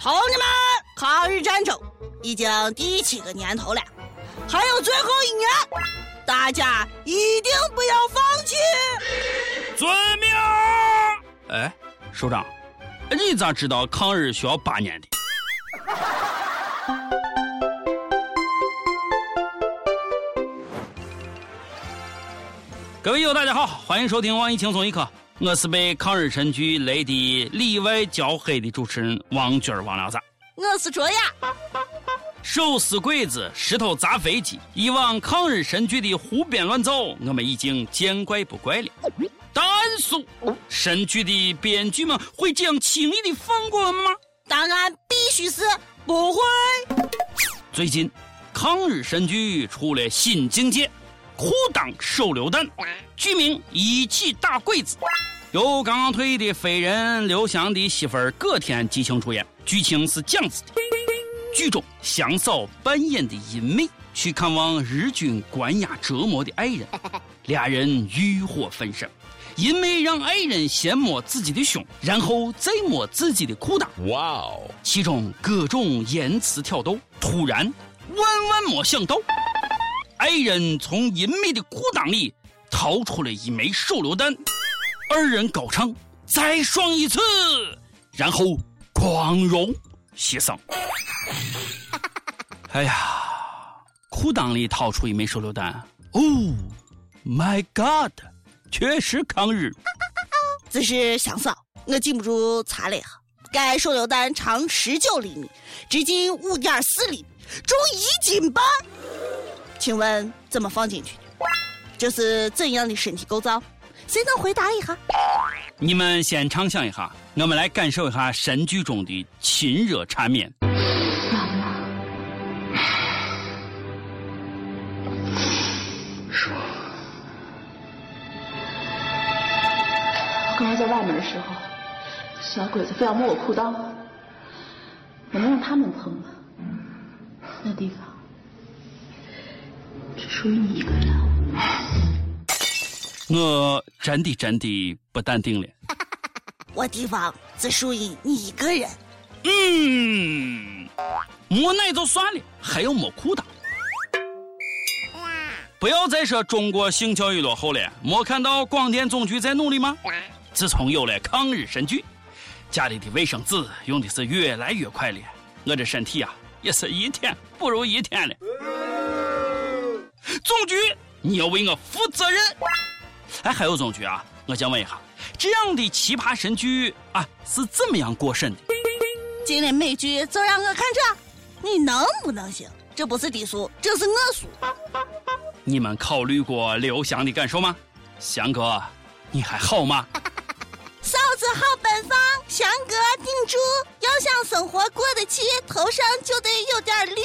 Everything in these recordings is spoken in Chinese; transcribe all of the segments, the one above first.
同志们，抗日战争已经第七个年头了，还有最后一年，大家一定不要放弃。遵命。哎，首长，你咋知道抗日需要八年的？各位友，大家好，欢迎收听网易轻松一刻，我是被抗日神剧雷的里外焦黑的主持人王军王聊啥？我是卓雅。手撕鬼子，石头砸飞机，以往抗日神剧的胡编乱造，我们已经见怪不怪了。但是，神剧的编剧们会这样轻易的放过我们吗？答案必须是不会。最近，抗日神剧出了新境界。裤裆手榴弹，剧名一起打鬼子，由刚刚退役的飞人刘翔的媳妇儿葛天激情出演。剧情是这样子的：剧中祥嫂扮演的银妹去看望日军关押折磨的爱人，俩人欲火焚身。银妹让爱人先摸自己的胸，然后再摸自己的裤裆。哇哦！其中各种言辞挑逗，突然万万没想到。爱人从银妹的裤裆里掏出了一枚手榴弹，二人高唱“再爽一次”，然后光荣牺牲。哎呀，裤裆里掏出一枚手榴弹，哦，My God，确实抗日。只是香嫂，我禁不住擦了一下，该手榴弹长十九厘米，直径五点四厘米，重一斤半。请问怎么放进去的？这是怎样的身体构造？谁能回答一下？你们先畅想一下，我们来感受一下神剧中的亲热缠绵。妈妈，说，我刚刚在外面的时候，小鬼子非要摸我裤裆，我能让他们碰吗？那地方。只属于你一个人。我真的真的不淡定了。我地方只属于你一个人。嗯，摸奶就算了，还要摸裤裆。不要再说中国性教育落后了，没看到广电总局在努力吗？自从有了抗日神剧，家里的卫生纸用的是越来越快了，我这身体啊，也是一天不如一天了。总局，你要为我负责任。哎，还有总局啊，我想问一下，这样的奇葩神剧啊，是怎么样过审的？今天美剧就让我看这，你能不能行？这不是低俗，这是我俗。你们考虑过刘翔的感受吗？翔哥，你还好吗？嫂子好奔放，翔哥顶住。要想生活过得去，头上就得有点绿。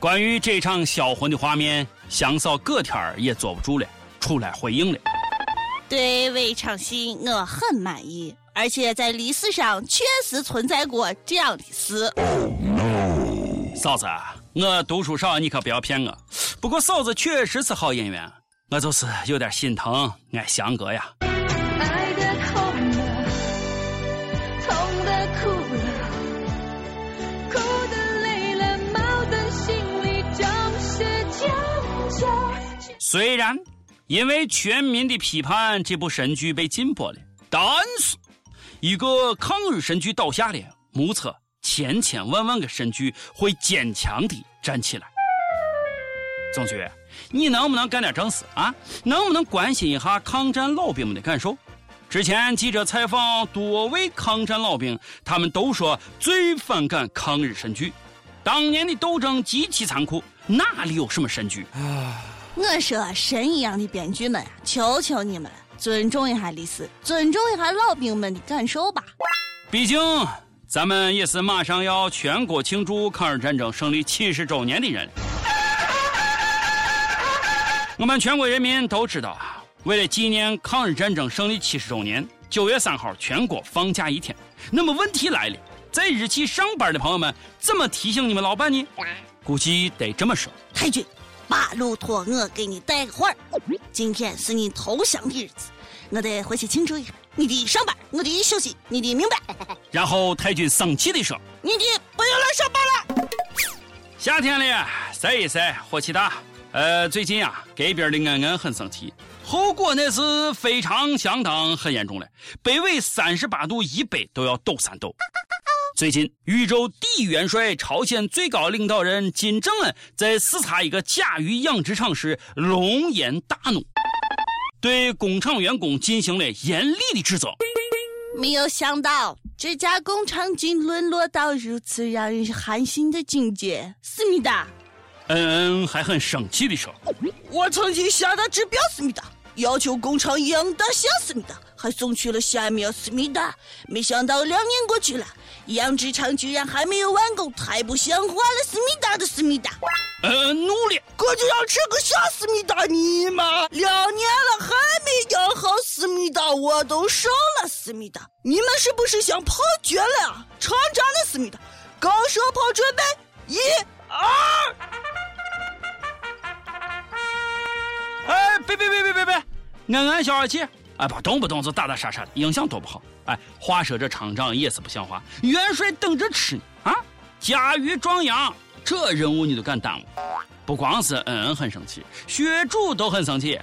关于这场销魂的画面，香嫂葛天儿也坐不住了，出来回应了。对这场戏我很满意，而且在历史上确实存在过这样的事。嫂子，我读书少，你可不要骗我。不过嫂子确实是好演员，我就是有点心疼俺翔哥呀。虽然因为全民的批判，这部神剧被禁播了，但是一个抗日神剧倒下了，目测千千万万个神剧会坚强地站起来。总局，你能不能干点正事啊？能不能关心一下抗战老兵们的感受？之前记者采访多位抗战老兵，他们都说最反感抗日神剧，当年的斗争极其残酷，哪里有什么神剧啊？我说神一样的编剧们，求求你们了，尊重一下历史，尊重一下老兵们的感受吧。毕竟咱们也是马上要全国庆祝抗日战争胜利七十周年的人。我们全国人民都知道啊，为了纪念抗日战争胜利七十周年，九月三号全国放假一天。那么问题来了，在日企上班的朋友们怎么提醒你们老板呢？估计得这么说，太君。把路托我给你带个话儿，今天是你投降的日子，我得回去庆祝一下。你的上班，我的休息，你的明白。然后太君生气地说：“你的不用来上班了。”夏天了，晒一晒，火气大。呃，最近啊，这边的恩恩很生气，后果那是非常相当很严重了，北纬三十八度以北都要抖三抖。最近，宇宙第一元帅、朝鲜最高领导人金正恩在视察一个甲鱼养殖场时，龙颜大怒，对工厂员工进行了严厉的指责。没有想到这家工厂竟沦落到如此让人寒心的境界，思密达。恩恩还很生气地说：“我曾经下达指标，思密达，要求工厂养大小，思密达，还送去了下面思密达。没想到两年过去了，养殖场居然还没有完工，太不像话了，思密达的思密达。呃，努力，哥就要吃个小思密达，你妈两年了还没养好思密达，我都瘦了，思密达，你们是不是想跑绝了啊？厂长的思密达，高射炮准备，一、二。”哎，别别别别别别，俺俺消消气！哎，不动不动就打打杀杀的，影响多不好。哎，话说这厂长也是不像话，元帅等着吃呢啊！驾驭壮阳，这任务你都敢耽误？不光是恩恩很生气，学主都很生气。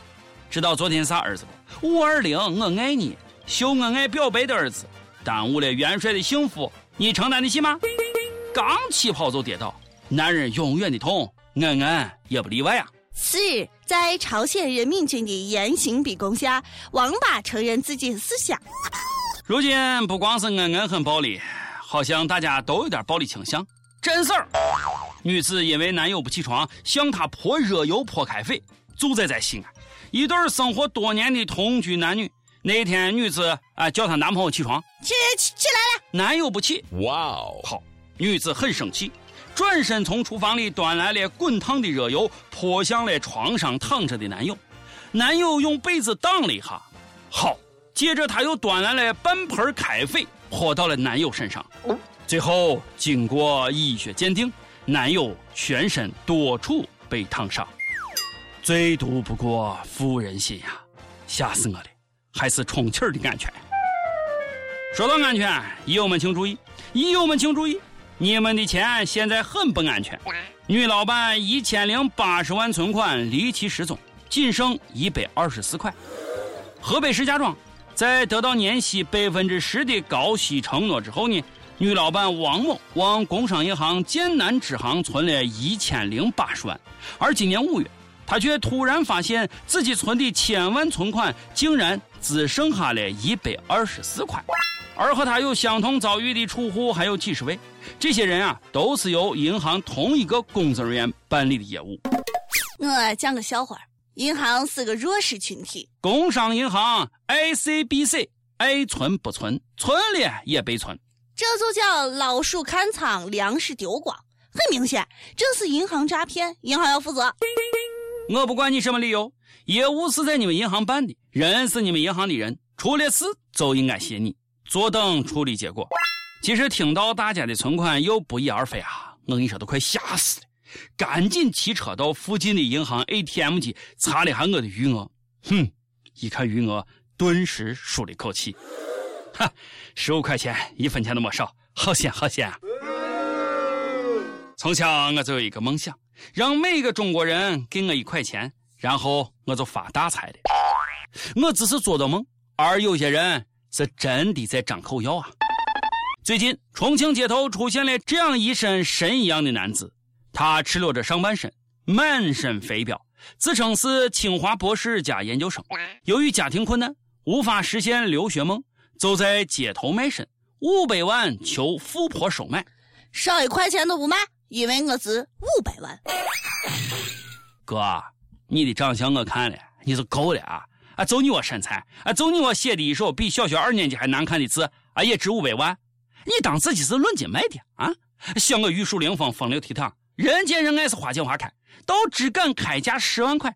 知道昨天啥儿子不？五二零，我爱你，秀恩爱表白的儿子，耽误了元帅的幸福，你承担得起吗？刚起跑就跌倒，男人永远的痛，恩恩也不例外啊。次日，在朝鲜人民军的严刑逼供下，王八承认自己的思想。如今不光是恩恩很暴力，好像大家都有点暴力倾向。真事儿，女子因为男友不起床，向他泼热油泼开水，住在在西安。一对生活多年的同居男女，那天女子啊叫她男朋友起床，起起起来了，男友不起。哇哦，好，女子很生气。转身从厨房里端来了滚烫的热油，泼向了床上躺着的男友。男友用被子挡了一下，好，接着他又端来了半盆开水，泼到了男友身上。最后经过医学鉴定，男友全身多处被烫伤。最毒不过妇人心呀，吓死我了！还是充气的安全。说到安全，友们请注意，友们请注意。你们的钱现在很不安全。女老板一千零八十万存款离奇失踪，仅剩一百二十四块。河北石家庄，在得到年息百分之十的高息承诺之后呢，女老板王某往工商银行建南支行存了一千零八十万，而今年五月，她却突然发现自己存的千万存款竟然只剩下了一百二十四块。而和她有相同遭遇的储户还有几十位，这些人啊，都是由银行同一个工作人员办理的业务。我讲个笑话：银行是个弱势群体，工商银行 （ICBC） 爱存不存，存了也被存，这就叫老鼠看仓，粮食丢光。很明显，这是银行诈骗，银行要负责。我不管你什么理由，业务是在你们银行办的，人是你们银行的人，出了事就应该写你。坐等处理结果。其实听到大家的存款又不翼而飞啊，我跟你说都快吓死了。赶紧骑车到附近的银行 ATM 机查了一下我的余额。哼，一看余额，顿时舒了一口气。哈，十五块钱，一分钱都没少，好险好险啊！从小我就有一个梦想，让每个中国人给我一块钱，然后我就发大财了。我只是做的梦，而有些人。是真的在张口要啊！最近重庆街头出现了这样一身神一样的男子，他赤裸着上半身，满身肥膘，自称是清华博士加研究生。由于家庭困难，无法实现留学梦，就在街头卖身，五百万求富婆收买，少一块钱都不卖，因为我值五百万。哥，你的长相我看了，你就够了啊！啊，就你我身材，啊，就你我写的一手比小学二年级还难看的字，啊，也值五百万？你当自己是论斤卖的啊？像我玉树临风、风流倜傥，人见人爱是花见花开，都只敢开价十万块。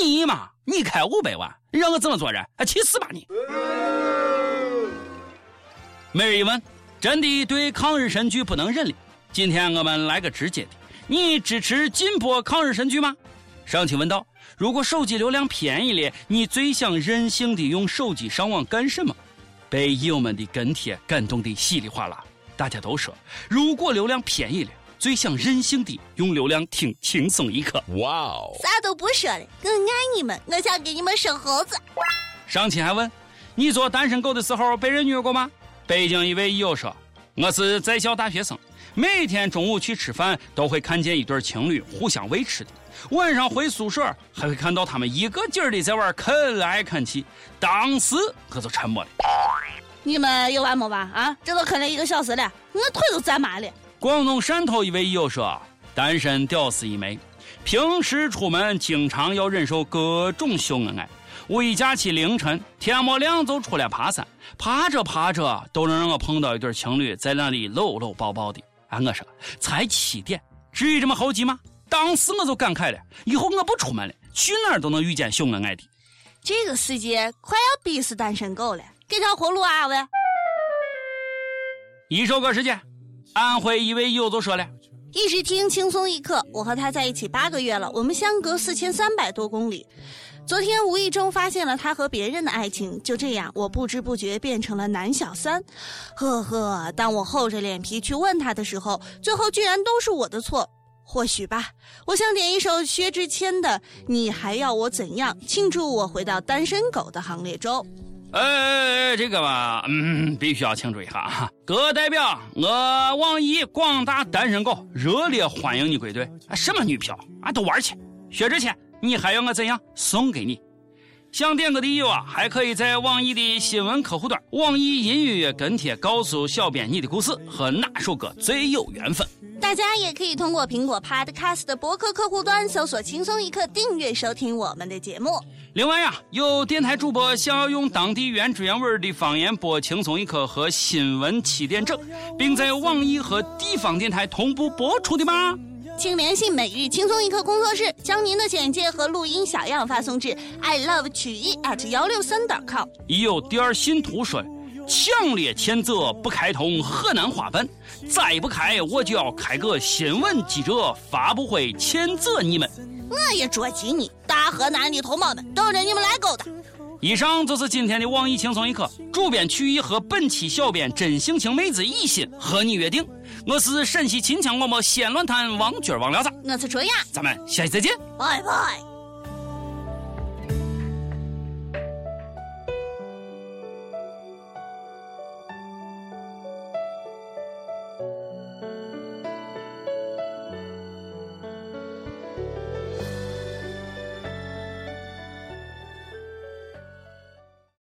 你妈，你开五百万，让我怎么做人？啊，去死吧你！每日一问，真的对抗日神剧不能忍了？今天我们来个直接的，你支持禁播抗日神剧吗？上期问道。如果手机流量便宜了，你最想任性的用手机上网干什么？被友们的跟帖感动的稀里哗啦。大家都说，如果流量便宜了，最想任性的用流量听轻松一刻。哇哦！啥都不说了，我爱你们，我想给你们生猴子。上期还问你做单身狗的时候被人虐过吗？北京一位友说，我是在校大学生，每天中午去吃饭都会看见一对情侣互相喂吃的，晚上回宿舍还会看到他们一个劲儿的在玩啃来啃去，当时我就沉默了。你们有完没完啊？这都啃了一个小时了，我腿都站麻了。广东汕头一位友说，单身屌丝一枚，平时出门经常要忍受各种秀恩爱。五一假期凌晨天没亮就出来爬山，爬着爬着都能让我碰到一对情侣在那里搂搂抱抱的。啊，我说才七点，至于这么猴急吗？当时我就感慨了，以后我不出门了，去哪儿都能遇见秀恩爱的。这个世界快要逼死单身狗了。给条活路啊！喂，一首歌时间，安徽一位友就说了：“一直听轻松一刻，我和他在一起八个月了，我们相隔四千三百多公里。昨天无意中发现了他和别人的爱情，就这样，我不知不觉变成了男小三。呵呵，当我厚着脸皮去问他的时候，最后居然都是我的错。或许吧。我想点一首薛之谦的《你还要我怎样》，庆祝我回到单身狗的行列中。”哎，这个吧，嗯，必须要庆祝一下啊！哥代表我网易广大单身狗热烈欢迎你归队！什么女票啊，都玩去！薛之谦，你还要我怎样？送给你！想点歌的友啊，还可以在网易的新闻客户端、网易音乐跟帖告诉小编你的故事和哪首歌最有缘分。大家也可以通过苹果 Podcast 的博客客户端搜索“轻松一刻”，订阅收听我们的节目。另外呀，有电台主播想要用当地原汁原味的方言播《轻松一刻》和新闻七点整，并在网易和地方电台同步播出的吗？请联系每日轻松一刻工作室，将您的简介和录音小样发送至 i love 曲艺 at 幺六三点 com。已有第二信徒说，强烈谴责不开通河南话版，再不开我就要开个新闻记者发布会谴责你们。我也着急你，大河南的同胞们等着你们来勾搭。以上就是今天的网易轻松一刻，主编曲艺和本期小编真性情妹子一心和你约定，我是陕西秦腔广播西安论坛王军王聊子，我是卓雅，咱们下期再见，拜拜。